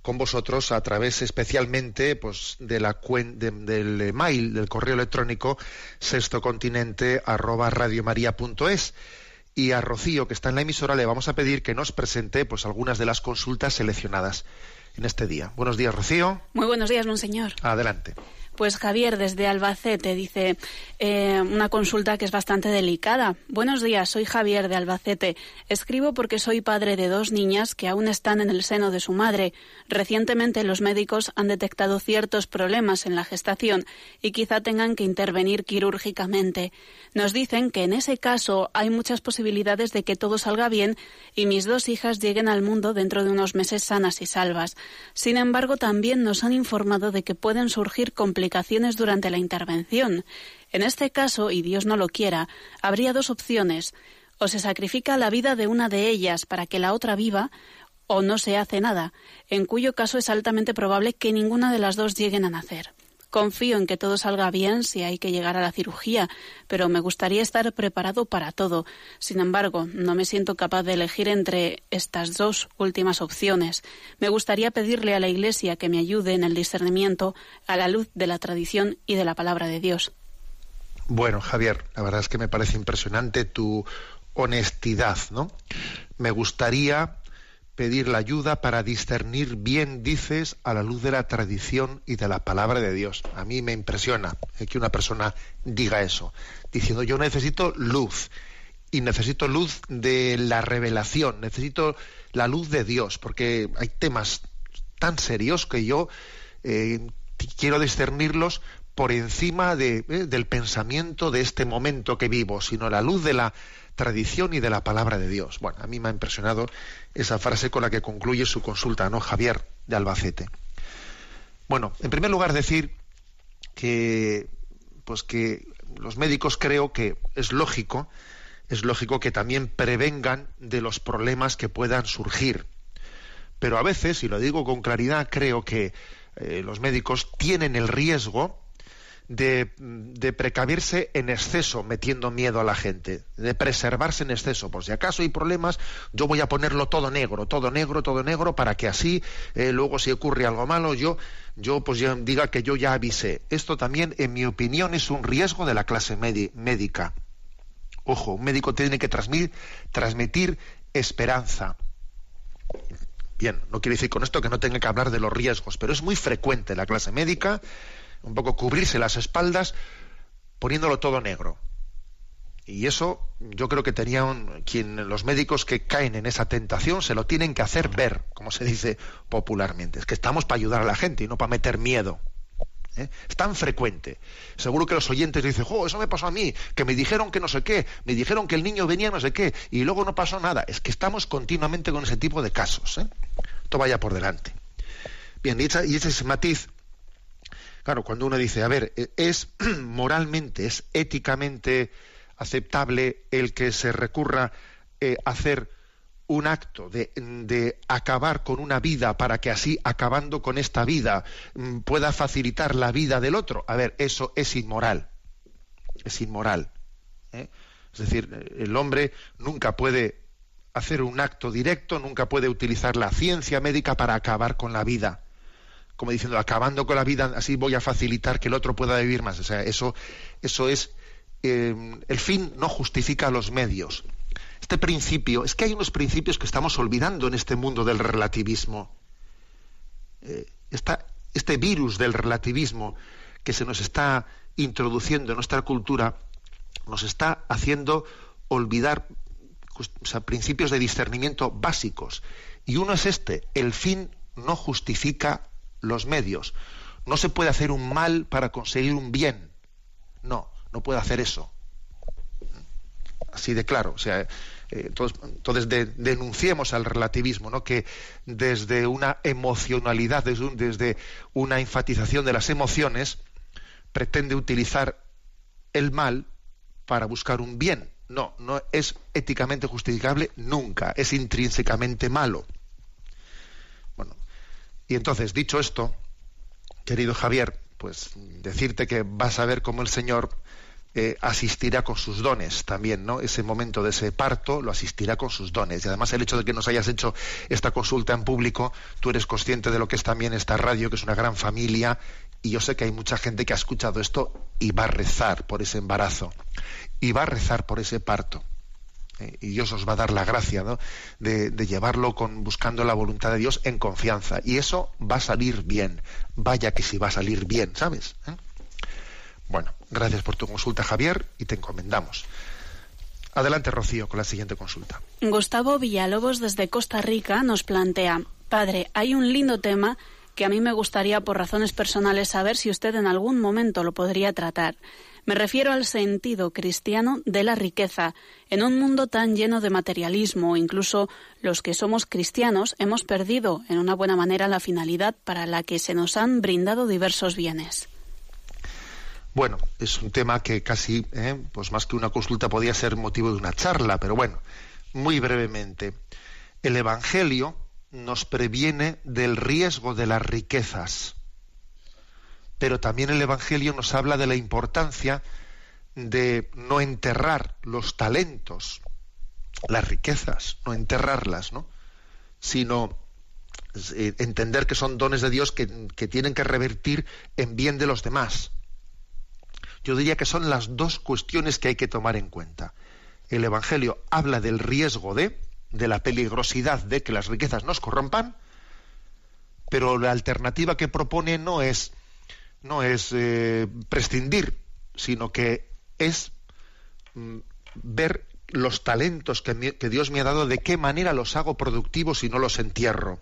con vosotros a través especialmente pues de la cuen- de- del email del correo electrónico sextocontinente arroba radiomaria.es y a Rocío que está en la emisora le vamos a pedir que nos presente pues algunas de las consultas seleccionadas en este día. Buenos días Rocío, Muy buenos días, monseñor. adelante. Pues Javier, desde Albacete, dice eh, una consulta que es bastante delicada. Buenos días, soy Javier de Albacete. Escribo porque soy padre de dos niñas que aún están en el seno de su madre. Recientemente los médicos han detectado ciertos problemas en la gestación y quizá tengan que intervenir quirúrgicamente. Nos dicen que en ese caso hay muchas posibilidades de que todo salga bien y mis dos hijas lleguen al mundo dentro de unos meses sanas y salvas. Sin embargo, también nos han informado de que pueden surgir complicaciones durante la intervención. En este caso, y Dios no lo quiera, habría dos opciones. O se sacrifica la vida de una de ellas para que la otra viva, o no se hace nada, en cuyo caso es altamente probable que ninguna de las dos lleguen a nacer. Confío en que todo salga bien si hay que llegar a la cirugía, pero me gustaría estar preparado para todo. Sin embargo, no me siento capaz de elegir entre estas dos últimas opciones. Me gustaría pedirle a la Iglesia que me ayude en el discernimiento a la luz de la tradición y de la palabra de Dios. Bueno, Javier, la verdad es que me parece impresionante tu honestidad, ¿no? Me gustaría pedir la ayuda para discernir bien, dices, a la luz de la tradición y de la palabra de Dios. A mí me impresiona eh, que una persona diga eso, diciendo yo necesito luz y necesito luz de la revelación, necesito la luz de Dios, porque hay temas tan serios que yo eh, quiero discernirlos por encima de, eh, del pensamiento de este momento que vivo, sino la luz de la tradición y de la palabra de Dios. Bueno, a mí me ha impresionado esa frase con la que concluye su consulta, ¿no? Javier de Albacete. Bueno, en primer lugar decir que pues que los médicos creo que es lógico, es lógico que también prevengan de los problemas que puedan surgir. Pero a veces, y lo digo con claridad, creo que eh, los médicos tienen el riesgo de, de, precavirse en exceso, metiendo miedo a la gente, de preservarse en exceso. Por si acaso hay problemas, yo voy a ponerlo todo negro, todo negro, todo negro, para que así, eh, luego si ocurre algo malo, yo, yo pues diga que yo ya avisé. Esto también, en mi opinión, es un riesgo de la clase médica. Ojo, un médico tiene que transmitir, transmitir esperanza. Bien, no quiere decir con esto que no tenga que hablar de los riesgos, pero es muy frecuente la clase médica un poco cubrirse las espaldas poniéndolo todo negro. Y eso yo creo que tenían quien los médicos que caen en esa tentación se lo tienen que hacer ver, como se dice popularmente. Es que estamos para ayudar a la gente y no para meter miedo. ¿Eh? Es tan frecuente. Seguro que los oyentes dicen, oh, eso me pasó a mí, que me dijeron que no sé qué, me dijeron que el niño venía no sé qué, y luego no pasó nada. Es que estamos continuamente con ese tipo de casos. ¿eh? Esto vaya por delante. Bien, y ese, y ese matiz Claro, cuando uno dice, a ver, es moralmente, es éticamente aceptable el que se recurra eh, a hacer un acto de, acabar con una vida para que así, acabando con esta vida, pueda facilitar la vida del otro. A ver, eso es inmoral. Es inmoral. ¿eh? Es decir, el hombre nunca puede hacer un acto directo, nunca puede utilizar la ciencia médica para acabar con la vida como diciendo, acabando con la vida, así voy a facilitar que el otro pueda vivir más. O sea, eso, eso es, eh, el fin no justifica los medios. Este principio, es que hay unos principios que estamos olvidando en este mundo del relativismo. Eh, este virus del relativismo que se nos está introduciendo en nuestra cultura nos está haciendo olvidar principios de discernimiento básicos. Y uno es este, el fin no justifica los medios. No se puede hacer un mal para conseguir un bien. No, no puede hacer eso. Así de claro. O sea, eh, entonces, denunciemos al relativismo, ¿no? que desde una emocionalidad, desde, desde una enfatización de las emociones, pretende utilizar el mal para buscar un bien. No, no es éticamente justificable nunca, es intrínsecamente malo. Y entonces, dicho esto, querido Javier, pues decirte que vas a ver cómo el Señor eh, asistirá con sus dones también, ¿no? Ese momento de ese parto lo asistirá con sus dones. Y además el hecho de que nos hayas hecho esta consulta en público, tú eres consciente de lo que es también esta radio, que es una gran familia, y yo sé que hay mucha gente que ha escuchado esto y va a rezar por ese embarazo, y va a rezar por ese parto. Eh, y Dios os va a dar la gracia ¿no? de, llevarlo con, buscando la voluntad de Dios en confianza. Y eso va a salir bien. Vaya que si va a salir bien, ¿sabes? ¿Eh? Bueno, gracias por tu consulta, Javier, y te encomendamos. Adelante, Rocío, con la siguiente consulta. Gustavo Villalobos desde Costa Rica nos plantea, Padre, hay un lindo tema que a mí me gustaría por razones personales saber si usted en algún momento lo podría tratar. Me refiero al sentido cristiano de la riqueza. En un mundo tan lleno de materialismo, incluso los que somos cristianos hemos perdido en una buena manera la finalidad para la que se nos han brindado diversos bienes. Bueno, es un tema que casi, eh, pues más que una consulta, podía ser motivo de una charla, pero bueno, muy brevemente. El Evangelio nos previene del riesgo de las riquezas, pero también el Evangelio nos habla de la importancia de no enterrar los talentos, las riquezas, no enterrarlas, ¿no? sino eh, entender que son dones de Dios que, que tienen que revertir en bien de los demás. Yo diría que son las dos cuestiones que hay que tomar en cuenta. El Evangelio habla del riesgo de, de la peligrosidad de que las riquezas nos corrompan, pero la alternativa que propone no es, no es eh, prescindir, sino que es mm, ver los talentos que, Dios me ha dado, de qué manera los hago productivos y no los entierro.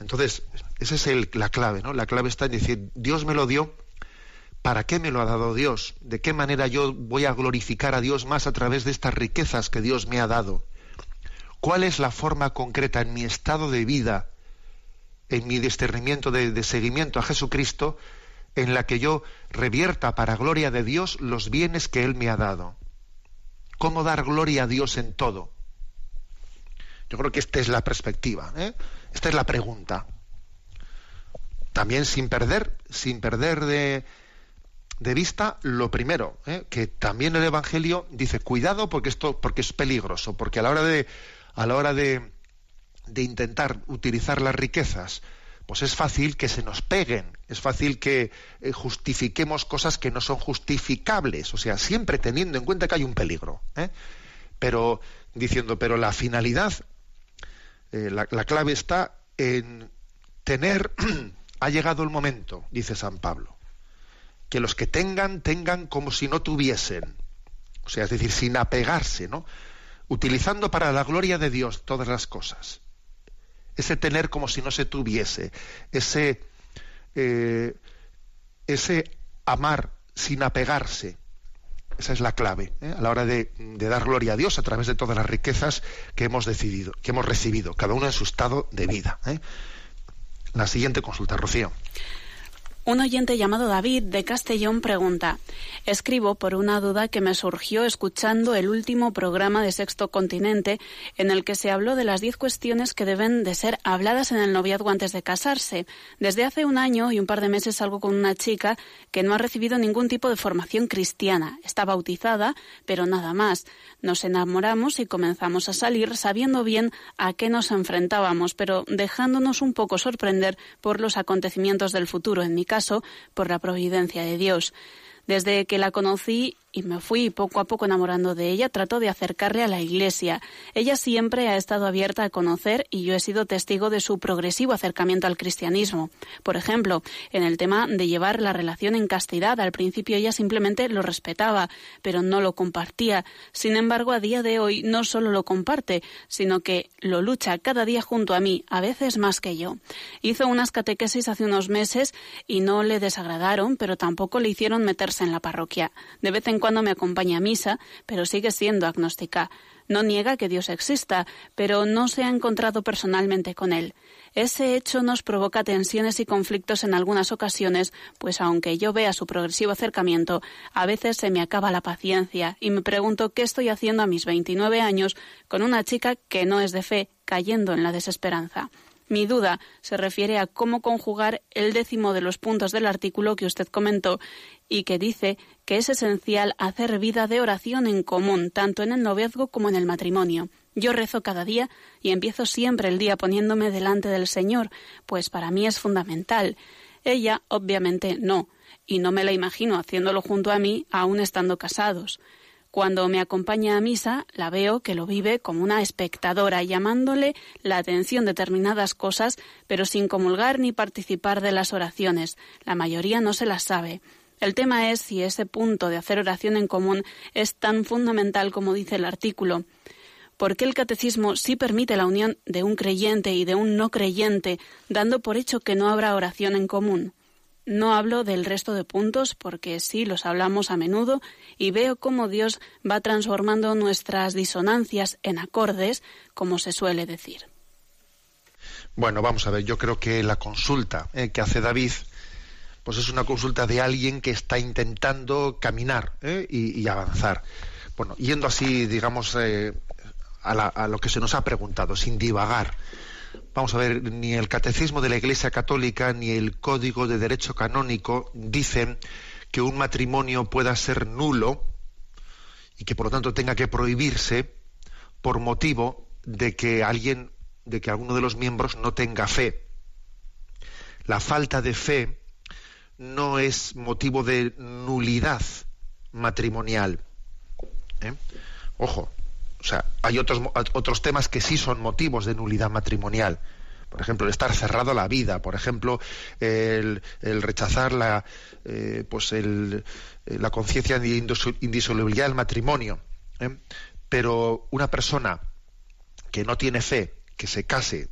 Entonces, esa es la clave, ¿no? La clave está en decir, Dios me lo dio ¿Para qué me lo ha dado Dios? ¿De qué manera yo voy a glorificar a Dios más a través de estas riquezas que Dios me ha dado? ¿Cuál es la forma concreta en mi estado de vida, en mi discernimiento de, seguimiento a Jesucristo, en la que yo revierta para gloria de Dios los bienes que Él me ha dado? ¿Cómo dar gloria a Dios en todo? Yo creo que esta es la perspectiva, ¿eh? esta es la pregunta. También sin perder, sin perder de, vista lo primero, ¿eh? que también el Evangelio dice cuidado porque esto porque es peligroso, porque a la hora de a la hora de, de intentar utilizar las riquezas, pues es fácil que se nos peguen, es fácil que eh, justifiquemos cosas que no son justificables, o sea, siempre teniendo en cuenta que hay un peligro, ¿eh? pero diciendo, pero la finalidad, la, la clave está en tener, ha llegado el momento, dice San Pablo que los que tengan, tengan como si no tuviesen. O sea, es decir, sin apegarse, ¿no? Utilizando para la gloria de Dios todas las cosas. Ese tener como si no se tuviese. Ese, eh, ese amar sin apegarse. Esa es la clave ¿eh? a la hora de, de, dar gloria a Dios a través de todas las riquezas que hemos decidido, que hemos recibido, cada uno en su estado de vida. ¿eh? La siguiente consulta, Rocío. Un oyente llamado David de Castellón pregunta, escribo por una duda que me surgió escuchando el último programa de Sexto Continente en el que se habló de las diez cuestiones que deben de ser habladas en el noviazgo antes de casarse. Desde hace un año y un par de meses salgo con una chica que no ha recibido ningún tipo de formación cristiana. Está bautizada, pero nada más. Nos enamoramos y comenzamos a salir sabiendo bien a qué nos enfrentábamos, pero dejándonos un poco sorprender por los acontecimientos del futuro. En mi por la providencia de Dios. Desde que la conocí y me fui poco a poco enamorando de ella, trato de acercarle a la Iglesia. Ella siempre ha estado abierta a conocer y yo he sido testigo de su progresivo acercamiento al cristianismo. Por ejemplo, en el tema de llevar la relación en castidad, al principio ella simplemente lo respetaba, pero no lo compartía. Sin embargo, a día de hoy no solo lo comparte, sino que lo lucha cada día junto a mí, a veces más que yo. Hizo unas catequesis hace unos meses y no le desagradaron, pero tampoco le hicieron meterse en la parroquia. De vez en cuando me acompaña a misa, pero sigue siendo agnóstica. No niega que Dios exista, pero no se ha encontrado personalmente con él. Ese hecho nos provoca tensiones y conflictos en algunas ocasiones, pues aunque yo vea su progresivo acercamiento, a veces se me acaba la paciencia y me pregunto qué estoy haciendo a mis 29 años con una chica que no es de fe, cayendo en la desesperanza. Mi duda se refiere a cómo conjugar el décimo de los puntos del artículo que usted comentó y que dice que es esencial hacer vida de oración en común, tanto en el noviazgo como en el matrimonio. Yo rezo cada día y empiezo siempre el día poniéndome delante del Señor, pues para mí es fundamental. Ella, obviamente, no, y no me la imagino haciéndolo junto a mí, aún estando casados. Cuando me acompaña a misa, la veo que lo vive como una espectadora, llamándole la atención determinadas cosas, pero sin comulgar ni participar de las oraciones. La mayoría no se las sabe. El tema es si ese punto de hacer oración en común es tan fundamental como dice el artículo. ¿Por qué el catecismo sí permite la unión de un creyente y de un no creyente, dando por hecho que no habrá oración en común? No hablo del resto de puntos porque sí los hablamos a menudo y veo cómo Dios va transformando nuestras disonancias en acordes, como se suele decir. Bueno, vamos a ver, yo creo que la consulta eh, que hace David, pues es una consulta de alguien que está intentando caminar eh, y, avanzar. Bueno, yendo así, digamos, eh, a lo que se nos ha preguntado, sin divagar vamos a ver, ni el catecismo de la Iglesia Católica ni el Código de Derecho Canónico dicen que un matrimonio pueda ser nulo y que por lo tanto tenga que prohibirse por motivo de que alguien, de que alguno de los miembros no tenga fe. La falta de fe no es motivo de nulidad matrimonial. ¿eh? Ojo, o sea, hay otros, otros temas que sí son motivos de nulidad matrimonial. Por ejemplo, el estar cerrado a la vida, por ejemplo, el, rechazar la, eh, pues la conciencia de indisolubilidad del matrimonio. ¿eh? Pero una persona que no tiene fe, que se case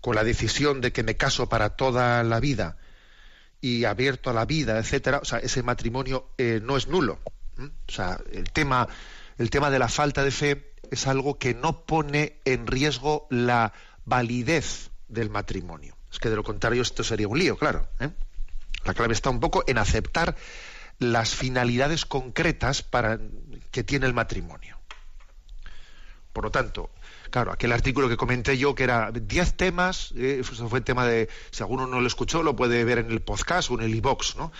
con la decisión de que me caso para toda la vida y abierto a la vida, etcétera, o sea, ese matrimonio eh, no es nulo. O sea, el tema, el tema de la falta de fe es algo que no pone en riesgo la validez del matrimonio. Es que de lo contrario esto sería un lío, claro. ¿eh? La clave está un poco en aceptar las finalidades concretas para, que tiene el matrimonio. Por lo tanto, claro, aquel artículo que comenté yo, que era 10 temas, eh, fue el tema de, si alguno no lo escuchó, lo puede ver en el podcast o en el iBox, ¿no?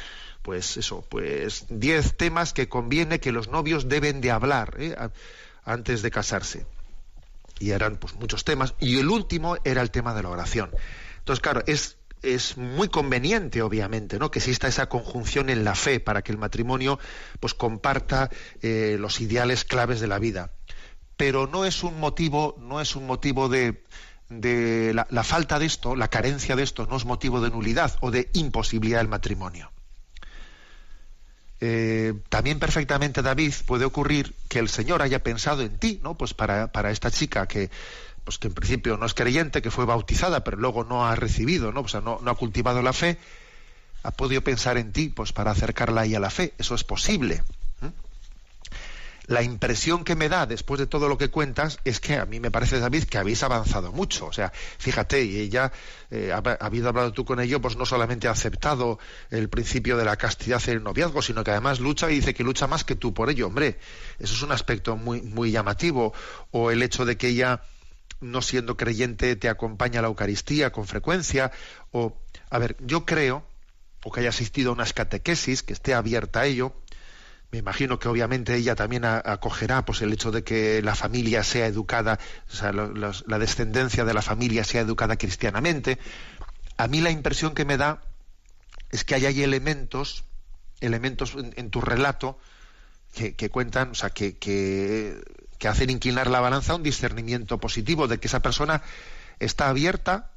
Pues eso, pues 10 temas que conviene que los novios deben de hablar. ¿eh? antes de casarse. Y eran pues muchos temas. Y el último era el tema de la oración. Entonces, claro, es, es muy conveniente, obviamente, ¿no? que exista esa conjunción en la fe para que el matrimonio pues comparta eh, los ideales claves de la vida. Pero no es un motivo, no es un motivo de, de la, la falta de esto, la carencia de esto, no es motivo de nulidad o de imposibilidad del matrimonio. Eh, también perfectamente, David, puede ocurrir que el Señor haya pensado en ti, ¿no? Pues para, para esta chica que, pues que en principio no es creyente, que fue bautizada, pero luego no ha recibido, ¿no? O sea, no, no ha cultivado la fe, ha podido pensar en ti, pues para acercarla ahí a la fe. Eso es posible la impresión que me da después de todo lo que cuentas es que a mí me parece, David, que habéis avanzado mucho. O sea, fíjate, y ella, eh, hablado tú con ello, pues no solamente ha aceptado el principio de la castidad en el noviazgo, sino que además lucha y dice que lucha más que tú por ello. Hombre, eso es un aspecto muy, muy llamativo. O el hecho de que ella, no siendo creyente, te acompaña a la Eucaristía con frecuencia. O, a ver, yo creo, o que haya asistido a unas catequesis, que esté abierta a ello, me imagino que obviamente ella también acogerá pues el hecho de que la familia sea educada, o sea, la descendencia de la familia sea educada cristianamente. A mí la impresión que me da es que hay, elementos elementos en, tu relato que, cuentan, o sea, que, que, que hacen inclinar la balanza a un discernimiento positivo de que esa persona está abierta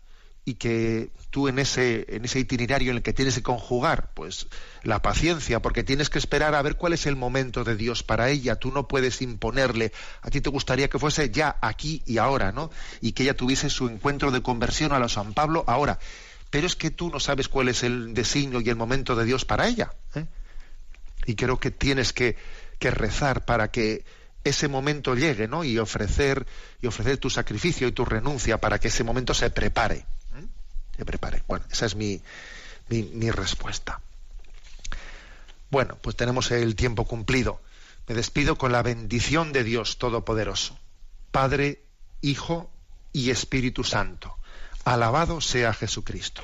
y que tú en ese, en ese itinerario en el que tienes que conjugar pues la paciencia, porque tienes que esperar a ver cuál es el momento de Dios para ella, tú no puedes imponerle, a ti te gustaría que fuese ya aquí y ahora, ¿no? Y que ella tuviese su encuentro de conversión a los San Pablo ahora, pero es que tú no sabes cuál es el designio y el momento de Dios para ella. ¿eh? Y creo que tienes que, que rezar para que ese momento llegue, ¿no? Y ofrecer, y ofrecer tu sacrificio y tu renuncia para que ese momento se prepare se prepare. Bueno, esa es mi, mi, respuesta. Bueno, pues tenemos el tiempo cumplido. Me despido con la bendición de Dios Todopoderoso, Padre, Hijo y Espíritu Santo. Alabado sea Jesucristo.